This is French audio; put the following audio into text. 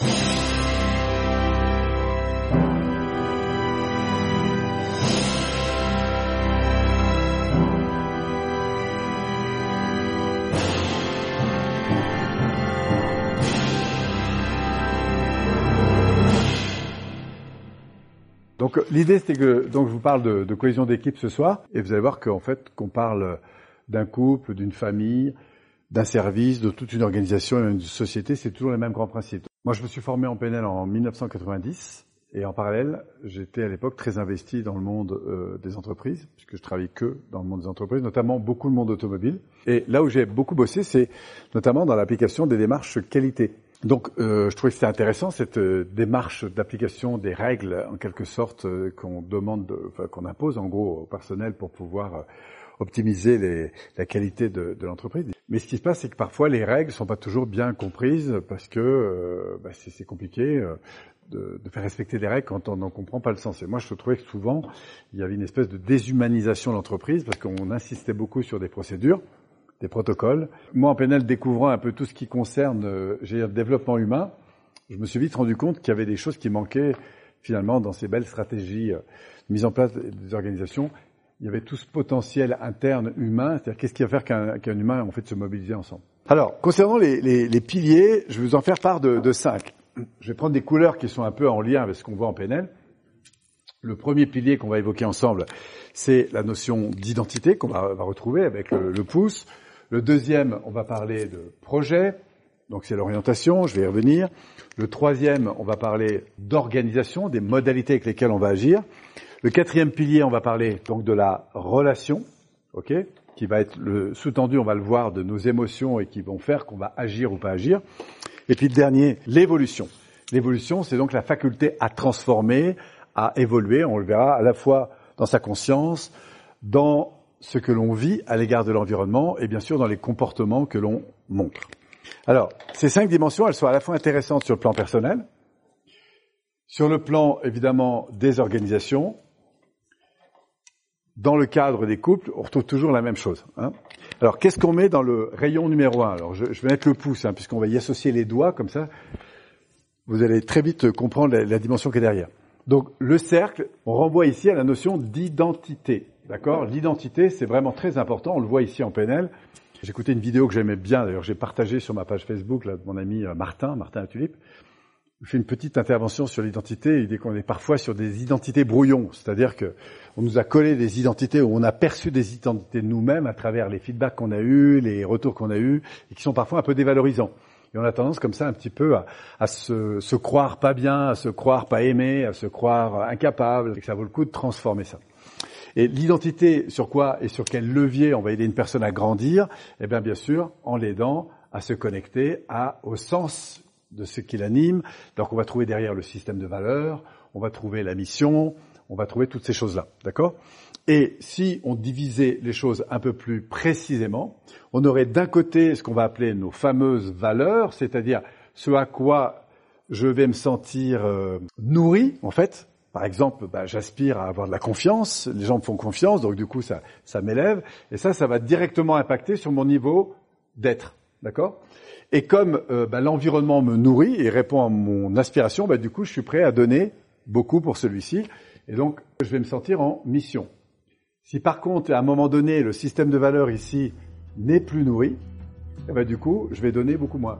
Donc l'idée c'était que je vous parle de, de cohésion d'équipe ce soir et vous allez voir qu'en fait qu'on parle d'un couple, d'une famille, d'un service, de toute une organisation, d'une société, c'est toujours les mêmes grands principes. Moi je me suis formé en PNL en 1990 et en parallèle j'étais à l'époque très investi dans le monde euh, des entreprises puisque je travaillais que dans le monde des entreprises, notamment beaucoup le monde automobile. Et là où j'ai beaucoup bossé, c'est notamment dans l'application des démarches qualité. Donc, euh, je trouvais que c'était intéressant cette euh, démarche d'application des règles, en quelque sorte, qu'on demande, enfin, qu'on impose en gros au personnel pour pouvoir optimiser les, la qualité de, de l'entreprise. Mais ce qui se passe, c'est que parfois les règles sont pas toujours bien comprises parce que bah, c'est compliqué. De, de, faire respecter les règles quand on n'en comprend pas le sens. Et moi, je trouvais que souvent, il y avait une espèce de déshumanisation de l'entreprise parce qu'on insistait beaucoup sur des procédures des protocoles. Moi, en PNL, découvrant un peu tout ce qui concerne euh, le développement humain, je me suis vite rendu compte qu'il y avait des choses qui manquaient finalement dans ces belles stratégies euh, mises en place des organisations. Il y avait tout ce potentiel interne humain, c'est-à-dire qu'est-ce qui va faire qu'un humain en fait se mobiliser ensemble. Alors, concernant les, piliers, je vais vous en faire part de, cinq. Je vais prendre des couleurs qui sont un peu en lien avec ce qu'on voit en PNL. Le premier pilier qu'on va évoquer ensemble, c'est la notion d'identité qu'on va, va, retrouver avec le, le pouce. Le deuxième, on va parler de projet, donc c'est l'orientation, je vais y revenir. Le troisième, on va parler d'organisation, des modalités avec lesquelles on va agir. Le quatrième pilier, on va parler donc de la relation, ok, qui va être le sous-tendu, on va le voir, de nos émotions et qui vont faire qu'on va agir ou pas agir. Et puis le dernier, l'évolution. L'évolution, c'est donc la faculté à transformer, à évoluer, on le verra à la fois dans sa conscience, dans ce que l'on vit à l'égard de l'environnement et bien sûr dans les comportements que l'on montre. Alors, ces cinq dimensions, elles sont à la fois intéressantes sur le plan personnel, sur le plan évidemment des organisations, dans le cadre des couples, on retrouve toujours la même chose. Hein. Alors, qu'est-ce qu'on met dans le rayon numéro un? Alors, je, je, vais mettre le pouce, hein, puisqu'on va y associer les doigts, comme ça, vous allez très vite comprendre la, dimension qui est derrière. Donc, le cercle, on renvoie ici à la notion d'identité. D'accord? L'identité, c'est vraiment très important. On le voit ici en PNL. J'écoutais une vidéo que j'aimais bien, d'ailleurs j'ai partagé sur ma page Facebook là, de mon ami euh, Martin, Martin Tulipe. Il fait une petite intervention sur l'identité. Il qu'on est parfois sur des identités brouillons, c'est-à-dire que on nous a collé des identités où on a perçu des identités de nous-mêmes à travers les feedbacks qu'on a eus, les retours qu'on a eus, et qui sont parfois un peu dévalorisants. Et on a tendance comme ça un petit peu à, se, croire pas bien, à se croire pas aimé, à se croire incapable, et que ça vaut le coup de transformer ça. Et l'identité, sur quoi et sur quel levier on va aider une personne à grandir? Eh bien, bien sûr, en l'aidant à se connecter à, au sens de ce qui l'anime. Donc, on va trouver derrière le système de valeurs, on va trouver la mission, on va trouver toutes ces choses-là, d'accord? Et si on divisait les choses un peu plus précisément, on aurait d'un côté ce qu'on va appeler nos fameuses valeurs, c'est-à-dire ce à quoi je vais me sentir euh, nourri, en fait, par exemple, bah, j'aspire à avoir de la confiance, les gens me font confiance, donc du coup ça, ça m'élève, et ça, ça va directement impacter sur mon niveau d'être, d'accord? Et comme euh, bah, l'environnement me nourrit et répond à mon aspiration, bah, du coup je suis prêt à donner beaucoup pour celui-ci, et donc je vais me sentir en mission. Si par contre, à un moment donné, le système de valeurs ici n'est plus nourri, eh ben, du coup, je vais donner beaucoup moins.